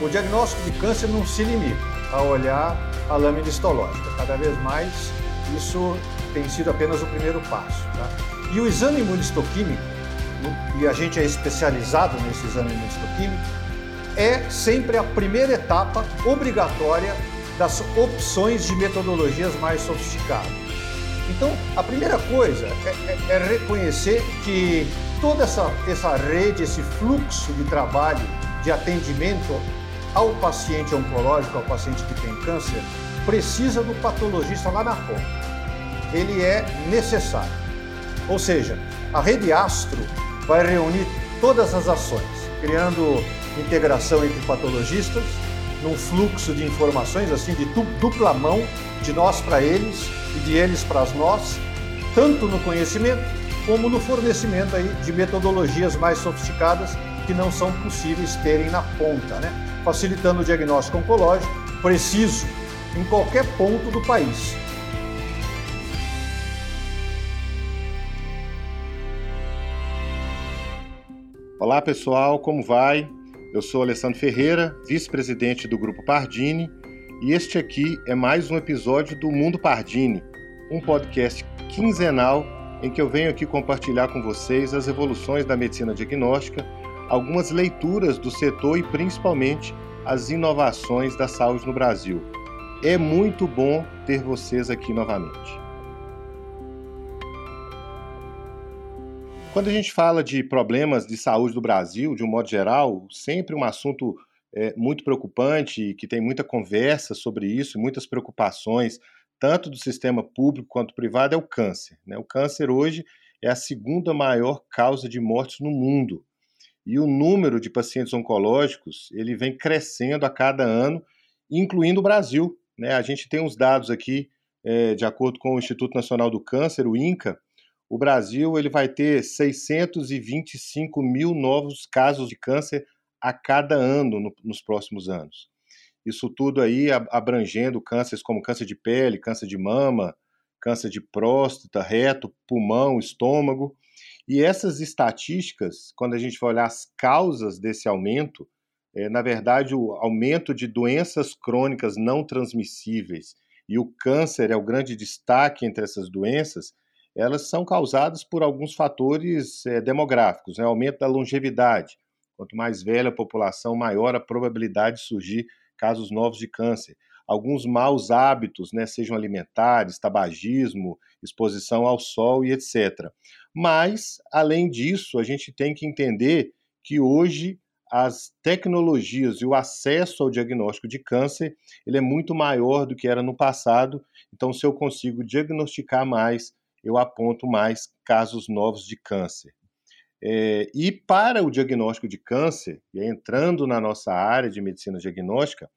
o diagnóstico de câncer não se limita a olhar a lâmina histológica. Cada vez mais isso tem sido apenas o primeiro passo. Tá? E o exame imunistoquímico, e a gente é especializado nesse exame imunistoquímico, é sempre a primeira etapa obrigatória das opções de metodologias mais sofisticadas. Então, a primeira coisa é, é, é reconhecer que toda essa, essa rede, esse fluxo de trabalho de atendimento ao paciente oncológico, ao paciente que tem câncer, precisa do patologista lá na ponta. Ele é necessário. Ou seja, a rede Astro vai reunir todas as ações, criando integração entre patologistas, num fluxo de informações assim de dupla mão, de nós para eles e de eles para nós, tanto no conhecimento como no fornecimento aí de metodologias mais sofisticadas que não são possíveis terem na ponta, né? Facilitando o diagnóstico oncológico preciso em qualquer ponto do país. Olá pessoal, como vai? Eu sou Alessandro Ferreira, vice-presidente do Grupo Pardini, e este aqui é mais um episódio do Mundo Pardini, um podcast quinzenal em que eu venho aqui compartilhar com vocês as evoluções da medicina diagnóstica, algumas leituras do setor e principalmente as inovações da saúde no Brasil. É muito bom ter vocês aqui novamente. Quando a gente fala de problemas de saúde do Brasil, de um modo geral, sempre um assunto é, muito preocupante, que tem muita conversa sobre isso, muitas preocupações, tanto do sistema público quanto privado, é o câncer. Né? O câncer hoje é a segunda maior causa de mortes no mundo. E o número de pacientes oncológicos ele vem crescendo a cada ano, incluindo o Brasil. Né? A gente tem uns dados aqui, é, de acordo com o Instituto Nacional do Câncer, o INCA, o Brasil ele vai ter 625 mil novos casos de câncer a cada ano no, nos próximos anos. Isso tudo aí abrangendo cânceres como câncer de pele, câncer de mama, câncer de próstata, reto, pulmão, estômago. E essas estatísticas, quando a gente vai olhar as causas desse aumento, é, na verdade, o aumento de doenças crônicas não transmissíveis e o câncer é o grande destaque entre essas doenças, elas são causadas por alguns fatores é, demográficos, né? aumento da longevidade. Quanto mais velha a população, maior a probabilidade de surgir casos novos de câncer. Alguns maus hábitos, né, sejam alimentares, tabagismo, exposição ao sol e etc. Mas, além disso, a gente tem que entender que hoje as tecnologias e o acesso ao diagnóstico de câncer ele é muito maior do que era no passado. Então, se eu consigo diagnosticar mais, eu aponto mais casos novos de câncer. É, e para o diagnóstico de câncer, entrando na nossa área de medicina diagnóstica,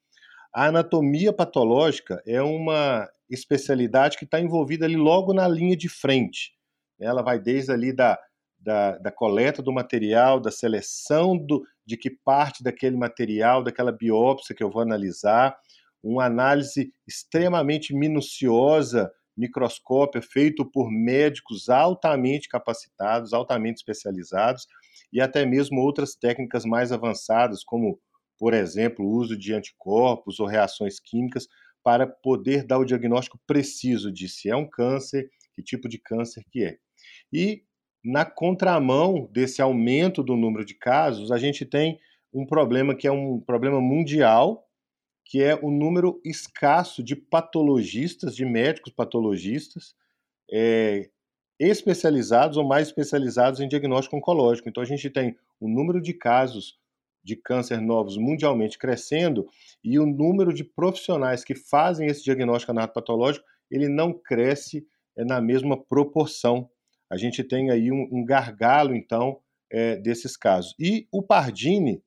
a anatomia patológica é uma especialidade que está envolvida ali logo na linha de frente. Ela vai desde ali da, da, da coleta do material, da seleção do, de que parte daquele material, daquela biópsia que eu vou analisar, uma análise extremamente minuciosa microscópio feito por médicos altamente capacitados, altamente especializados e até mesmo outras técnicas mais avançadas, como, por exemplo, o uso de anticorpos ou reações químicas para poder dar o diagnóstico preciso de se é um câncer, que tipo de câncer que é. E na contramão desse aumento do número de casos, a gente tem um problema que é um problema mundial, que é o número escasso de patologistas, de médicos patologistas, é, especializados ou mais especializados em diagnóstico oncológico. Então, a gente tem o número de casos de câncer novos mundialmente crescendo e o número de profissionais que fazem esse diagnóstico anatopatológico ele não cresce é, na mesma proporção. A gente tem aí um, um gargalo, então, é, desses casos. E o Pardini,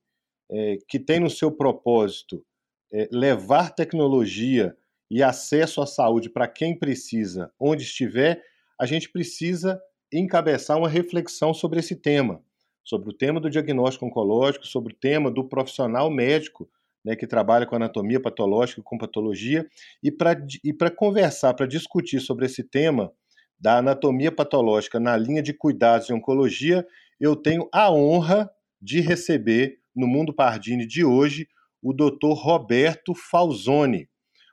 é, que tem no seu propósito é, levar tecnologia e acesso à saúde para quem precisa, onde estiver, a gente precisa encabeçar uma reflexão sobre esse tema, sobre o tema do diagnóstico oncológico, sobre o tema do profissional médico né, que trabalha com anatomia patológica com patologia, e para conversar, para discutir sobre esse tema da anatomia patológica na linha de cuidados de oncologia, eu tenho a honra de receber no Mundo Pardini de hoje o Dr. Roberto Falzoni.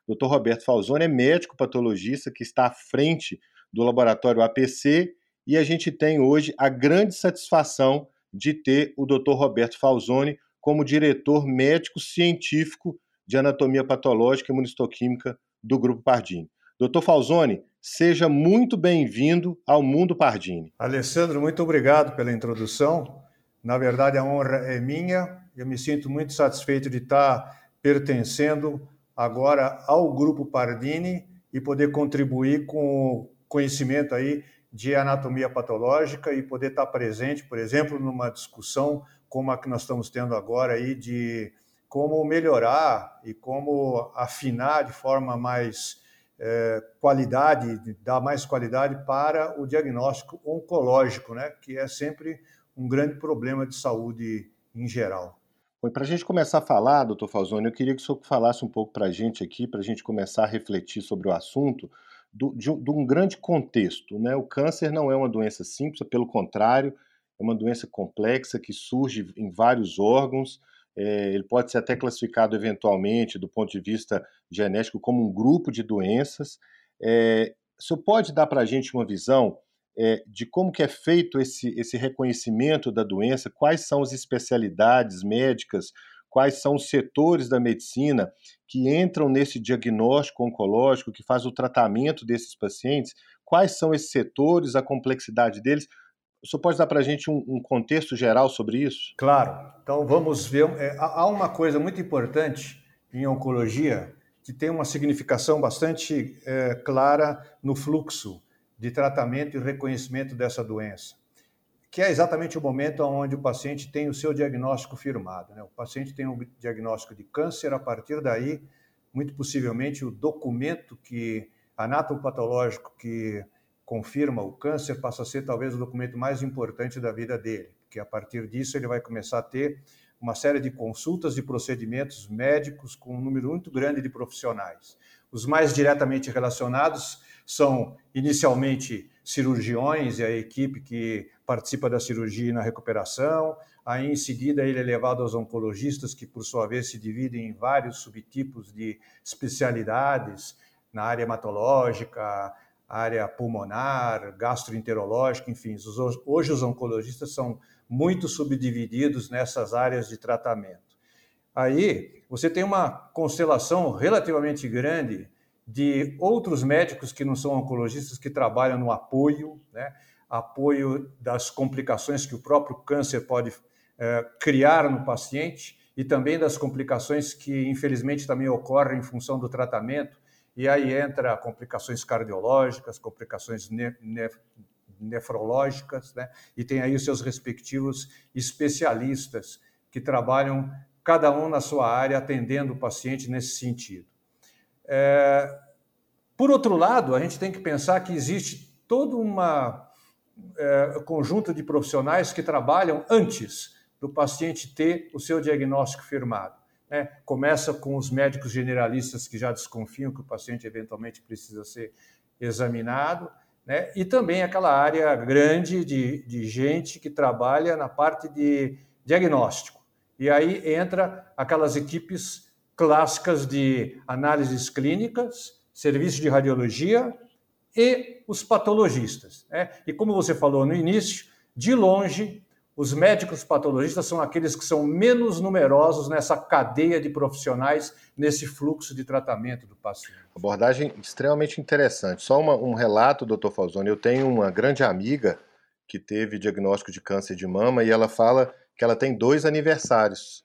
O Dr. Roberto Falzoni é médico patologista que está à frente do laboratório APC e a gente tem hoje a grande satisfação de ter o Dr. Roberto Falzoni como diretor médico científico de anatomia patológica e imunistoquímica do Grupo Pardini. Doutor Falzoni, seja muito bem-vindo ao Mundo Pardini. Alessandro, muito obrigado pela introdução. Na verdade, a honra é minha. Eu me sinto muito satisfeito de estar pertencendo agora ao Grupo Pardini e poder contribuir com o conhecimento aí de anatomia patológica e poder estar presente, por exemplo, numa discussão como a que nós estamos tendo agora aí de como melhorar e como afinar de forma mais é, qualidade, dar mais qualidade para o diagnóstico oncológico, né, que é sempre um grande problema de saúde em geral. Para a gente começar a falar, doutor Falzoni, eu queria que o senhor falasse um pouco para a gente aqui, para a gente começar a refletir sobre o assunto, do, de, de, um grande contexto. Né? O câncer não é uma doença simples, pelo contrário, é uma doença complexa que surge em vários órgãos. É, ele pode ser até classificado eventualmente, do ponto de vista genético, como um grupo de doenças. É, o senhor pode dar para a gente uma visão é, de como que é feito esse, esse reconhecimento da doença, quais são as especialidades médicas, quais são os setores da medicina que entram nesse diagnóstico oncológico, que faz o tratamento desses pacientes, quais são esses setores, a complexidade deles. O senhor pode dar para a gente um, um, contexto geral sobre isso? Claro. Então vamos ver. É, há uma coisa muito importante em oncologia que tem uma significação bastante é, clara no fluxo de tratamento e reconhecimento dessa doença que é exatamente o momento onde o paciente tem o seu diagnóstico firmado. Né? O paciente tem um diagnóstico de câncer, a partir daí, muito possivelmente, o documento que anatopatológico que confirma o câncer passa a ser talvez o documento mais importante da vida dele, que a partir disso ele vai começar a ter uma série de consultas e procedimentos médicos com um número muito grande de profissionais. Os mais diretamente relacionados são inicialmente cirurgiões e a equipe que participa da cirurgia e na recuperação. Aí, em seguida, ele é levado aos oncologistas, que, por sua vez, se dividem em vários subtipos de especialidades na área hematológica, área pulmonar, gastroenterológica, enfim. Hoje, os oncologistas são muito subdivididos nessas áreas de tratamento. Aí, você tem uma constelação relativamente grande de outros médicos que não são oncologistas que trabalham no apoio, né? apoio das complicações que o próprio câncer pode é, criar no paciente e também das complicações que infelizmente também ocorrem em função do tratamento. E aí entra complicações cardiológicas, complicações ne ne nefrológicas, né? e tem aí os seus respectivos especialistas que trabalham cada um na sua área atendendo o paciente nesse sentido. É, por outro lado, a gente tem que pensar que existe todo uma é, conjunto de profissionais que trabalham antes do paciente ter o seu diagnóstico firmado. Né? Começa com os médicos generalistas que já desconfiam que o paciente eventualmente precisa ser examinado, né? e também aquela área grande de, de gente que trabalha na parte de diagnóstico. E aí entra aquelas equipes clássicas de análises clínicas, serviço de radiologia e os patologistas. Né? E como você falou no início, de longe, os médicos patologistas são aqueles que são menos numerosos nessa cadeia de profissionais, nesse fluxo de tratamento do paciente. Abordagem extremamente interessante. Só uma, um relato, doutor Falzoni. Eu tenho uma grande amiga que teve diagnóstico de câncer de mama e ela fala que ela tem dois aniversários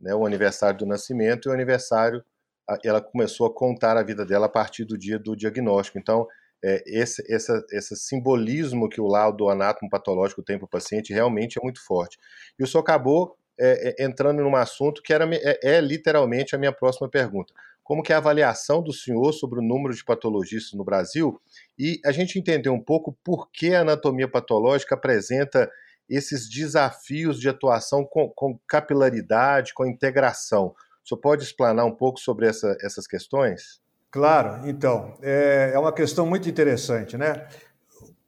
né, o aniversário do nascimento e o aniversário. Ela começou a contar a vida dela a partir do dia do diagnóstico. Então, é, esse, essa, esse simbolismo que o laudo anátomo patológico tem para o paciente realmente é muito forte. E o senhor acabou é, é, entrando num assunto que era, é, é, literalmente a minha próxima pergunta. Como que é a avaliação do senhor sobre o número de patologistas no Brasil? E a gente entender um pouco por que a anatomia patológica apresenta esses desafios de atuação com, com capilaridade, com integração. Senhor pode explanar um pouco sobre essa, essas questões? Claro, então, é, é uma questão muito interessante, né?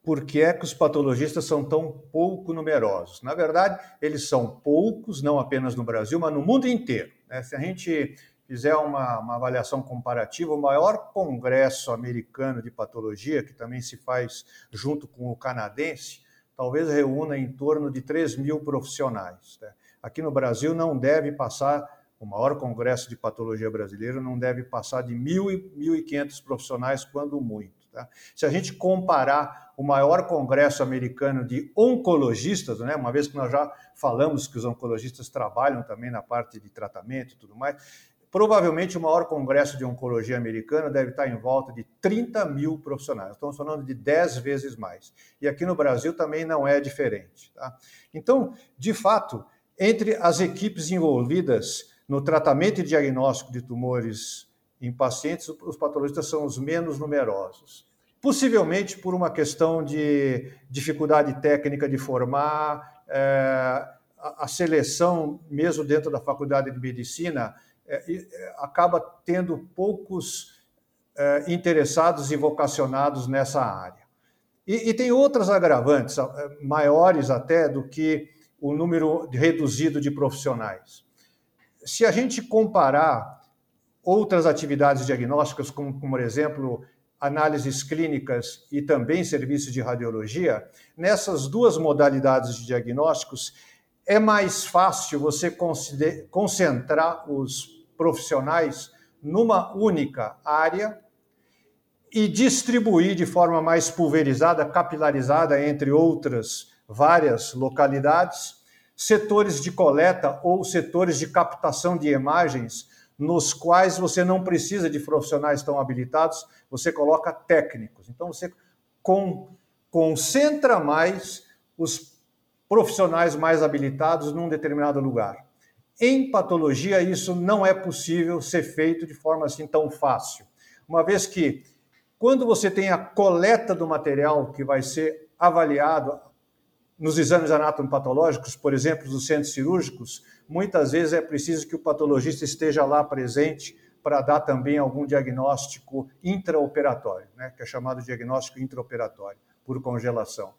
por que é que os patologistas são tão pouco numerosos. Na verdade, eles são poucos, não apenas no Brasil, mas no mundo inteiro. Né? Se a gente fizer uma, uma, avaliação comparativa, o maior congresso americano de patologia, que também se faz junto com o canadense, talvez reúna em torno de 3 mil profissionais. Né? Aqui no Brasil não deve passar, o maior congresso de patologia brasileiro não deve passar de 1.500 profissionais, quando muito. Tá? Se a gente comparar o maior congresso americano de oncologistas, né, uma vez que nós já falamos que os oncologistas trabalham também na parte de tratamento e tudo mais, provavelmente o maior congresso de oncologia americano deve estar em volta de 30 mil profissionais. Estamos falando de 10 vezes mais. E aqui no Brasil também não é diferente. Tá? Então, de fato, entre as equipes envolvidas no tratamento e diagnóstico de tumores em pacientes, os patologistas são os menos numerosos. Possivelmente por uma questão de dificuldade técnica de formar, é, a, seleção, mesmo dentro da faculdade de medicina, acaba tendo poucos é, interessados e vocacionados nessa área. E, e, tem outras agravantes, é, maiores até do que o número reduzido de profissionais. Se a gente comparar outras atividades diagnósticas, como, como, por exemplo, análises clínicas e também serviços de radiologia, nessas duas modalidades de diagnósticos, é mais fácil você concentrar os profissionais numa única área e distribuir de forma mais pulverizada, capilarizada entre outras várias localidades, setores de coleta ou setores de captação de imagens nos quais você não precisa de profissionais tão habilitados, você coloca técnicos. Então você com, concentra mais os profissionais mais habilitados num determinado lugar. Em patologia, isso não é possível ser feito de forma assim tão fácil, uma vez que quando você tem a coleta do material que vai ser avaliado nos exames anatomopatológicos, por exemplo, dos centros cirúrgicos, muitas vezes é preciso que o patologista esteja lá presente para dar também algum diagnóstico intraoperatório, né, que é chamado diagnóstico intraoperatório, por congelação.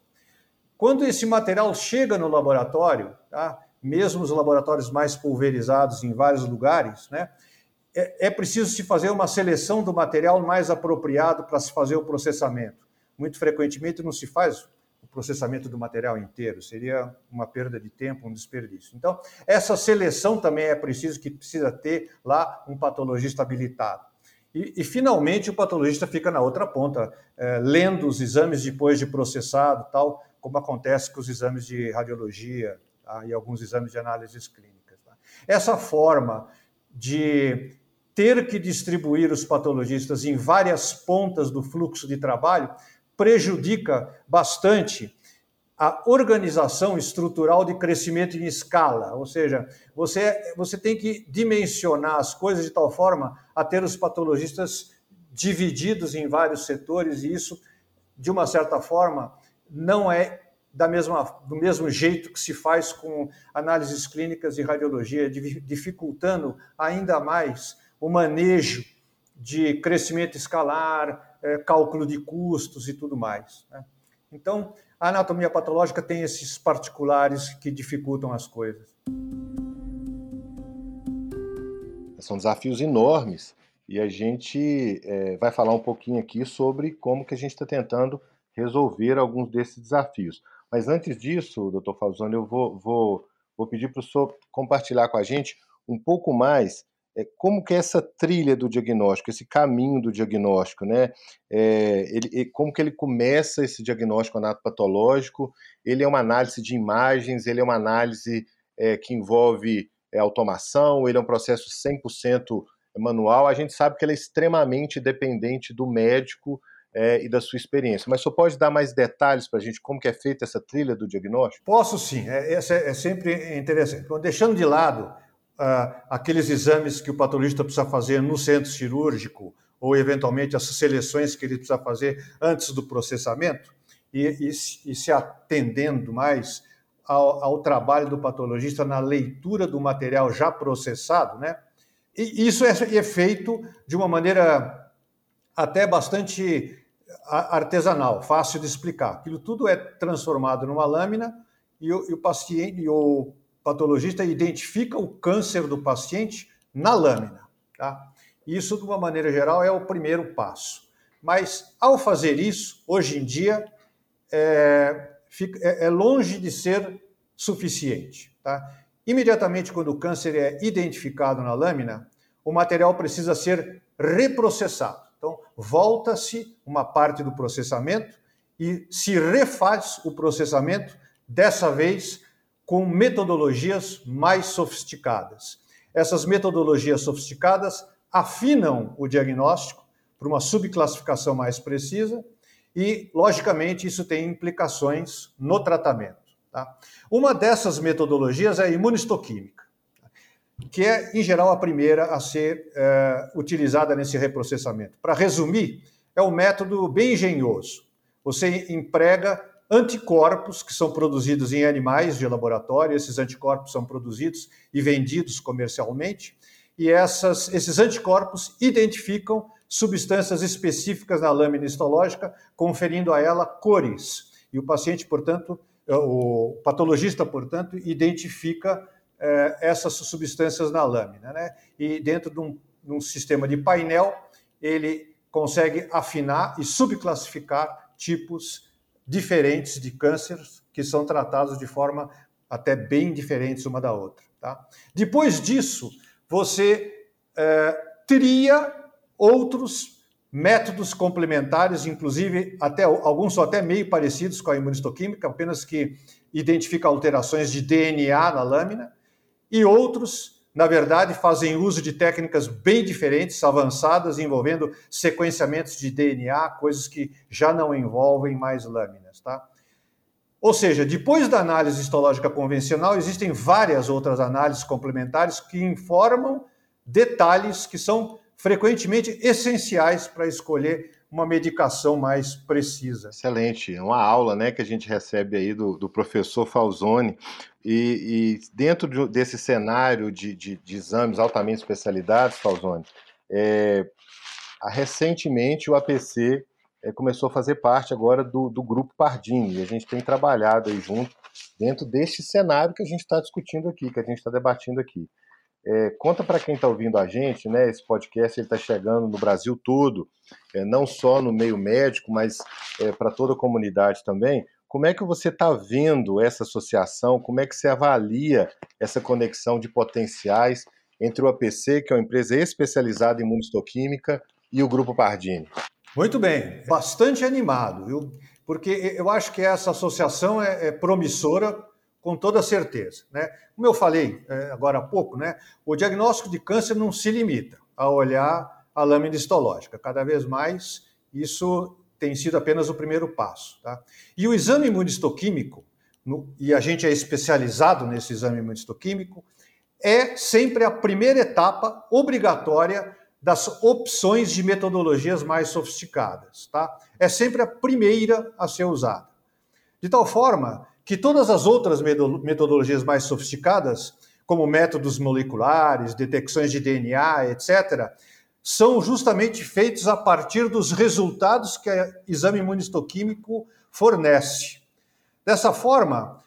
Quando esse material chega no laboratório, tá, mesmo os laboratórios mais pulverizados em vários lugares, né, é, é preciso se fazer uma seleção do material mais apropriado para se fazer o processamento. Muito frequentemente não se faz processamento do material inteiro, seria uma perda de tempo, um desperdício. Então, essa seleção também é preciso que precisa ter lá um patologista habilitado. E, e finalmente, o patologista fica na outra ponta, é, lendo os exames depois de processado, tal, como acontece com os exames de radiologia tá, e alguns exames de análises clínicas. Tá. Essa forma de ter que distribuir os patologistas em várias pontas do fluxo de trabalho prejudica bastante a organização estrutural de crescimento em escala, ou seja, você, você tem que dimensionar as coisas de tal forma a ter os patologistas divididos em vários setores, e isso, de uma certa forma, não é da mesma, do mesmo jeito que se faz com análises clínicas e radiologia, dificultando ainda mais o manejo de crescimento escalar, é, cálculo de custos e tudo mais. Né? Então, a anatomia patológica tem esses particulares que dificultam as coisas. São desafios enormes e a gente é, vai falar um pouquinho aqui sobre como que a gente está tentando resolver alguns desses desafios. Mas antes disso, doutor Falzoni, eu vou, vou, vou pedir para o senhor compartilhar com a gente um pouco mais é, como que é essa trilha do diagnóstico, esse caminho do diagnóstico, né? É, ele, como que ele começa esse diagnóstico anatopatológico? Ele é uma análise de imagens, ele é uma análise é, que envolve é, automação, ele é um processo 100% manual. A gente sabe que ele é extremamente dependente do médico é, e da sua experiência. Mas só pode dar mais detalhes para a gente como que é feita essa trilha do diagnóstico? Posso sim, é, essa é, é sempre interessante. Então, deixando de lado ah, aqueles exames que o patologista precisa fazer no centro cirúrgico, ou eventualmente as seleções que ele precisa fazer antes do processamento, e, e, e se atendendo mais ao, ao, trabalho do patologista na leitura do material já processado, né? E isso é, é feito de uma maneira até bastante artesanal, fácil de explicar. Aquilo tudo é transformado numa lâmina e o, e o paciente, e o patologista identifica o câncer do paciente na lâmina. Tá? Isso, de uma maneira geral, é o primeiro passo. Mas, ao fazer isso, hoje em dia, é, é, é longe de ser suficiente. Tá? Imediatamente, quando o câncer é identificado na lâmina, o material precisa ser reprocessado. Volta-se uma parte do processamento e se refaz o processamento, dessa vez com metodologias mais sofisticadas. Essas metodologias sofisticadas afinam o diagnóstico para uma subclassificação mais precisa e, logicamente, isso tem implicações no tratamento. Tá? Uma dessas metodologias é a imunistoquímica, que é, em geral, a primeira a ser é, utilizada nesse reprocessamento. Para resumir, é um método bem engenhoso. Você emprega anticorpos que são produzidos em animais de laboratório, esses anticorpos são produzidos e vendidos comercialmente, e essas, esses anticorpos identificam substâncias específicas na lâmina histológica, conferindo a ela cores. E o paciente, portanto, o patologista, portanto, identifica eh, essas substâncias na lâmina. Né? E dentro de um, de um sistema de painel, ele consegue afinar e subclassificar tipos diferentes de cânceres que são tratados de forma até bem diferentes uma da outra. Tá? Depois disso, você é, teria outros métodos complementares, inclusive até alguns são até meio parecidos com a imunistoquímica, apenas que identifica alterações de DNA na lâmina, e outros na verdade, fazem uso de técnicas bem diferentes, avançadas, envolvendo sequenciamentos de DNA, coisas que já não envolvem mais lâminas. Tá? Ou seja, depois da análise histológica convencional, existem várias outras análises complementares que informam detalhes que são frequentemente essenciais para escolher uma medicação mais precisa. Excelente, uma aula né, que a gente recebe aí do, do professor Falzoni, e, e dentro de, desse cenário de, de, de, exames altamente especializados, Falzoni, é, recentemente o APC é, começou a fazer parte agora do, do grupo Pardini, e a gente tem trabalhado aí junto dentro deste cenário que a gente está discutindo aqui, que a gente está debatendo aqui. É, conta para quem está ouvindo a gente, né? Esse podcast está chegando no Brasil todo, é, não só no meio médico, mas é, para toda a comunidade também. Como é que você está vendo essa associação? Como é que você avalia essa conexão de potenciais entre o APC, que é uma empresa especializada em imunistoquímica, e o Grupo Pardini? Muito bem, bastante animado, viu? Porque eu acho que essa associação é, é promissora com toda certeza. Né? Como eu falei é, agora há pouco, né, o diagnóstico de câncer não se limita a olhar a lâmina histológica. Cada vez mais isso tem sido apenas o primeiro passo. Tá? E o exame imunistoquímico, no, e a gente é especializado nesse exame imunistoquímico, é sempre a primeira etapa obrigatória das opções de metodologias mais sofisticadas. Tá? É sempre a primeira a ser usada. De tal forma que todas as outras metodologias mais sofisticadas, como métodos moleculares, detecções de DNA, etc., são justamente feitos a partir dos resultados que o exame imunistoquímico fornece. Dessa forma,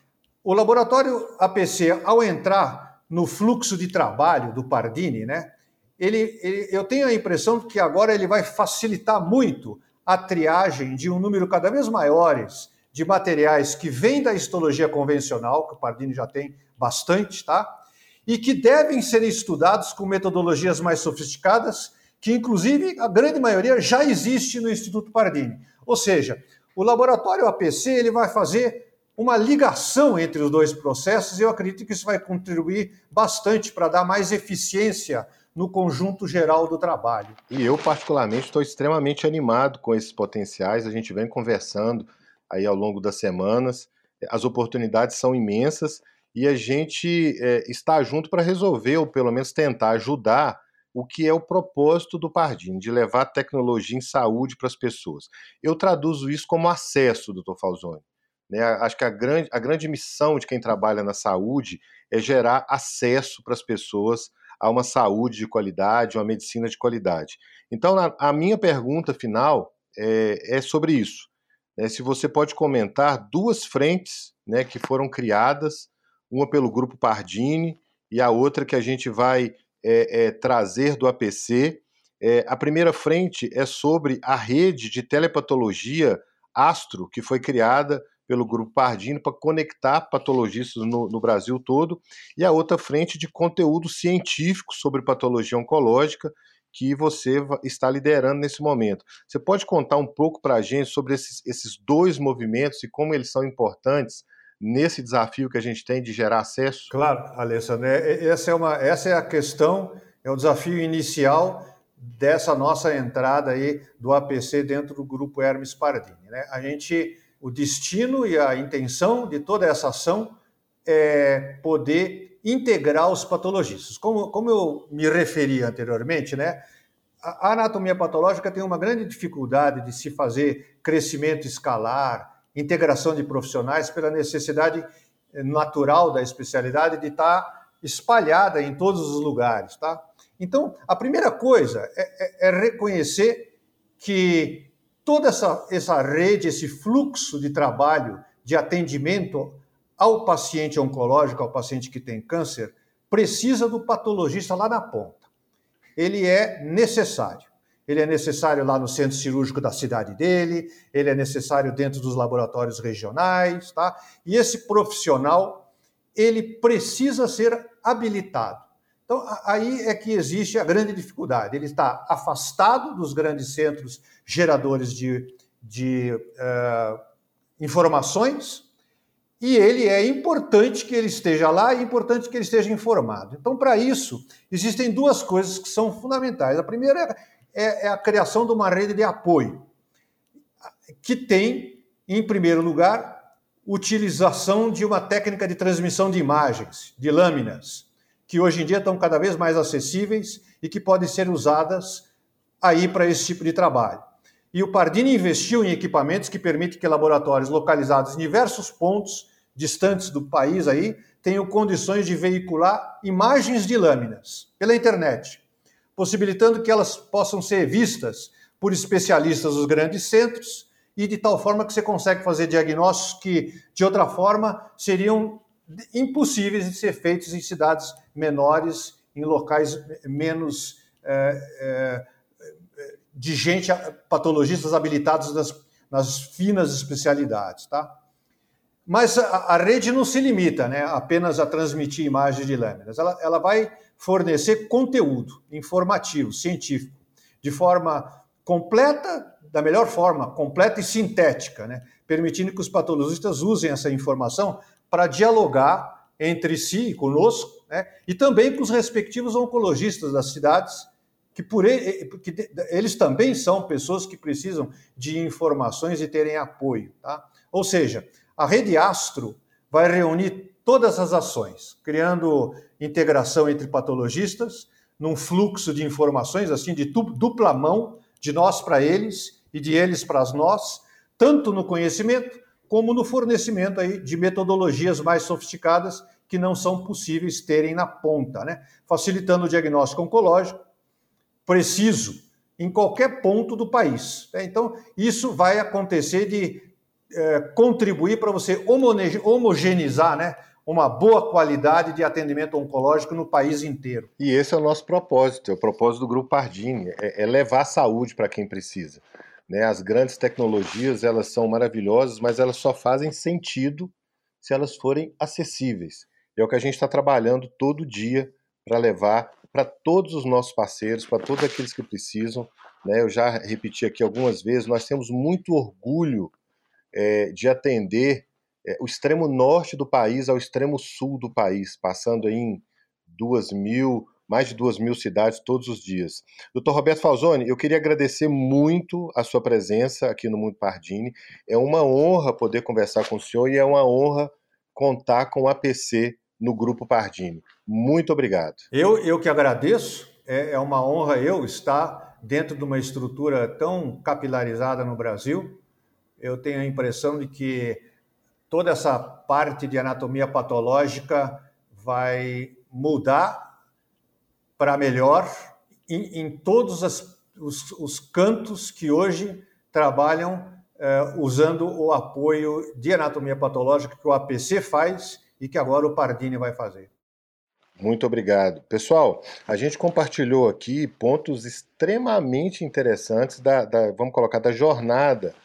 o laboratório APC, ao entrar no fluxo de trabalho do Pardini, né, ele, ele, eu tenho a impressão que agora ele vai facilitar muito a triagem de um número cada vez maiores de materiais que vêm da histologia convencional, que o Pardini já tem bastante, tá? E que devem ser estudados com metodologias mais sofisticadas, que inclusive a grande maioria já existe no Instituto Pardini. Ou seja, o laboratório APC ele vai fazer uma ligação entre os dois processos e eu acredito que isso vai contribuir bastante para dar mais eficiência no conjunto geral do trabalho. E eu, particularmente, estou extremamente animado com esses potenciais. A gente vem conversando aí ao longo das semanas. As oportunidades são imensas e a gente é, está junto para resolver, ou pelo menos tentar ajudar o que é o propósito do Pardini, de levar tecnologia em saúde para as pessoas. Eu traduzo isso como acesso, doutor Falzoni. Né? Acho que a grande, a grande missão de quem trabalha na saúde é gerar acesso para as pessoas a uma saúde de qualidade, uma medicina de qualidade. Então, a minha pergunta final é, é sobre isso. É, se você pode comentar duas frentes né, que foram criadas, uma pelo Grupo Pardini e a outra que a gente vai é, é, trazer do APC. É, a primeira frente é sobre a rede de telepatologia Astro, que foi criada pelo Grupo Pardini para conectar patologistas no, no, Brasil todo, e a outra frente de conteúdo científico sobre patologia oncológica, que você está liderando nesse momento. Você pode contar um pouco para a gente sobre esses, esses dois movimentos e como eles são importantes nesse desafio que a gente tem de gerar acesso? Claro, Alessandro. É, é, essa é, uma, essa é a questão, é o desafio inicial dessa nossa entrada aí do APC dentro do grupo Hermes Pardini. Né? A gente, o destino e a intenção de toda essa ação é poder integrar os patologistas. Como, como eu me referi anteriormente, né, a anatomia patológica tem uma grande dificuldade de se fazer crescimento escalar, integração de profissionais, pela necessidade natural da especialidade de estar espalhada em todos os lugares. Tá? Então, a primeira coisa é, é, é reconhecer que toda essa, essa rede, esse fluxo de trabalho, de atendimento ao paciente oncológico, ao paciente que tem câncer, precisa do patologista lá na ponta. Ele é necessário. Ele é necessário lá no centro cirúrgico da cidade dele, ele é necessário dentro dos laboratórios regionais, tá? E esse profissional, ele precisa ser habilitado. Então, aí é que existe a grande dificuldade. Ele está afastado dos grandes centros geradores de, de uh, informações, e ele é importante que ele esteja lá e é importante que ele esteja informado. Então, para isso, existem duas coisas que são fundamentais. A primeira é, é a criação de uma rede de apoio, que tem, em primeiro lugar, utilização de uma técnica de transmissão de imagens, de lâminas, que hoje em dia estão cada vez mais acessíveis e que podem ser usadas aí para esse tipo de trabalho. E o Pardini investiu em equipamentos que permitem que laboratórios localizados em diversos pontos distantes do país aí tenham condições de veicular imagens de lâminas pela internet, possibilitando que elas possam ser vistas por especialistas dos grandes centros e de tal forma que você consegue fazer diagnósticos que, de outra forma, seriam impossíveis de ser feitos em cidades menores, em locais menos é, é, de gente, patologistas habilitados nas, nas finas especialidades, tá? Mas a, a, rede não se limita né, apenas a transmitir imagens de lâminas, ela, ela vai fornecer conteúdo informativo, científico, de forma completa, da melhor forma, completa e sintética, né, permitindo que os patologistas usem essa informação para dialogar entre si, conosco, né, e também com os respectivos oncologistas das cidades que por ele, que eles também são pessoas que precisam de informações e terem apoio. Tá? Ou seja, a rede Astro vai reunir todas as ações, criando integração entre patologistas, num fluxo de informações assim de dupla mão, de nós para eles e de eles para nós, tanto no conhecimento como no fornecimento aí de metodologias mais sofisticadas que não são possíveis terem na ponta, né? facilitando o diagnóstico oncológico, preciso em qualquer ponto do país. Né? Então, isso vai acontecer de é, contribuir para você homogeneizar né, uma boa qualidade de atendimento oncológico no país inteiro. E esse é o nosso propósito, é o propósito do Grupo Pardini, é, é levar saúde para quem precisa. Né? As grandes tecnologias, elas são maravilhosas, mas elas só fazem sentido se elas forem acessíveis. É o que a gente está trabalhando todo dia para levar para todos os nossos parceiros, para todos aqueles que precisam. Né? Eu já repeti aqui algumas vezes, nós temos muito orgulho é, de atender é, o extremo norte do país ao extremo sul do país, passando em duas mil, mais de duas mil cidades todos os dias. Doutor Roberto Falzoni, eu queria agradecer muito a sua presença aqui no Mundo Pardini. É uma honra poder conversar com o senhor e é uma honra contar com o APC no Grupo Pardini. Muito obrigado. Eu, eu que agradeço. É, é uma honra eu estar dentro de uma estrutura tão capilarizada no Brasil. Eu tenho a impressão de que toda essa parte de anatomia patológica vai mudar para melhor em, em todos as, os, os cantos que hoje trabalham eh, usando o apoio de anatomia patológica que o APC faz e que agora o Pardini vai fazer. Muito obrigado. Pessoal, a gente compartilhou aqui pontos extremamente interessantes da, da vamos colocar, da jornada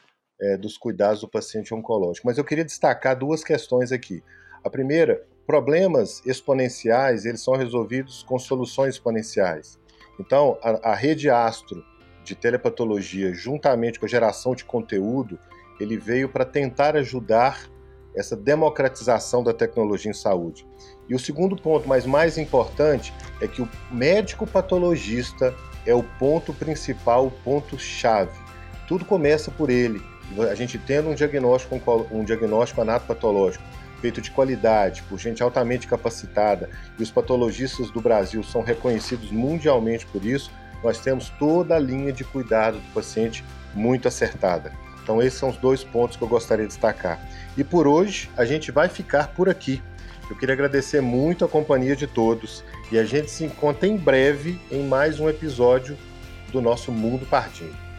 é, dos cuidados do paciente oncológico. Mas eu queria destacar duas questões aqui. A primeira, problemas exponenciais, eles são resolvidos com soluções exponenciais. Então, a, a rede Astro de telepatologia, juntamente com a geração de conteúdo, ele veio para tentar ajudar essa democratização da tecnologia em saúde. E o segundo ponto, mas mais importante, é que o médico patologista é o ponto principal, o ponto chave. Tudo começa por ele. A gente tendo um diagnóstico, um diagnóstico anatopatológico feito de qualidade, por gente altamente capacitada, e os patologistas do Brasil são reconhecidos mundialmente por isso, nós temos toda a linha de cuidado do paciente muito acertada. Então, esses são os dois pontos que eu gostaria de destacar. E por hoje, a gente vai ficar por aqui. Eu queria agradecer muito a companhia de todos e a gente se encontra em breve em mais um episódio do nosso Mundo Pardinho.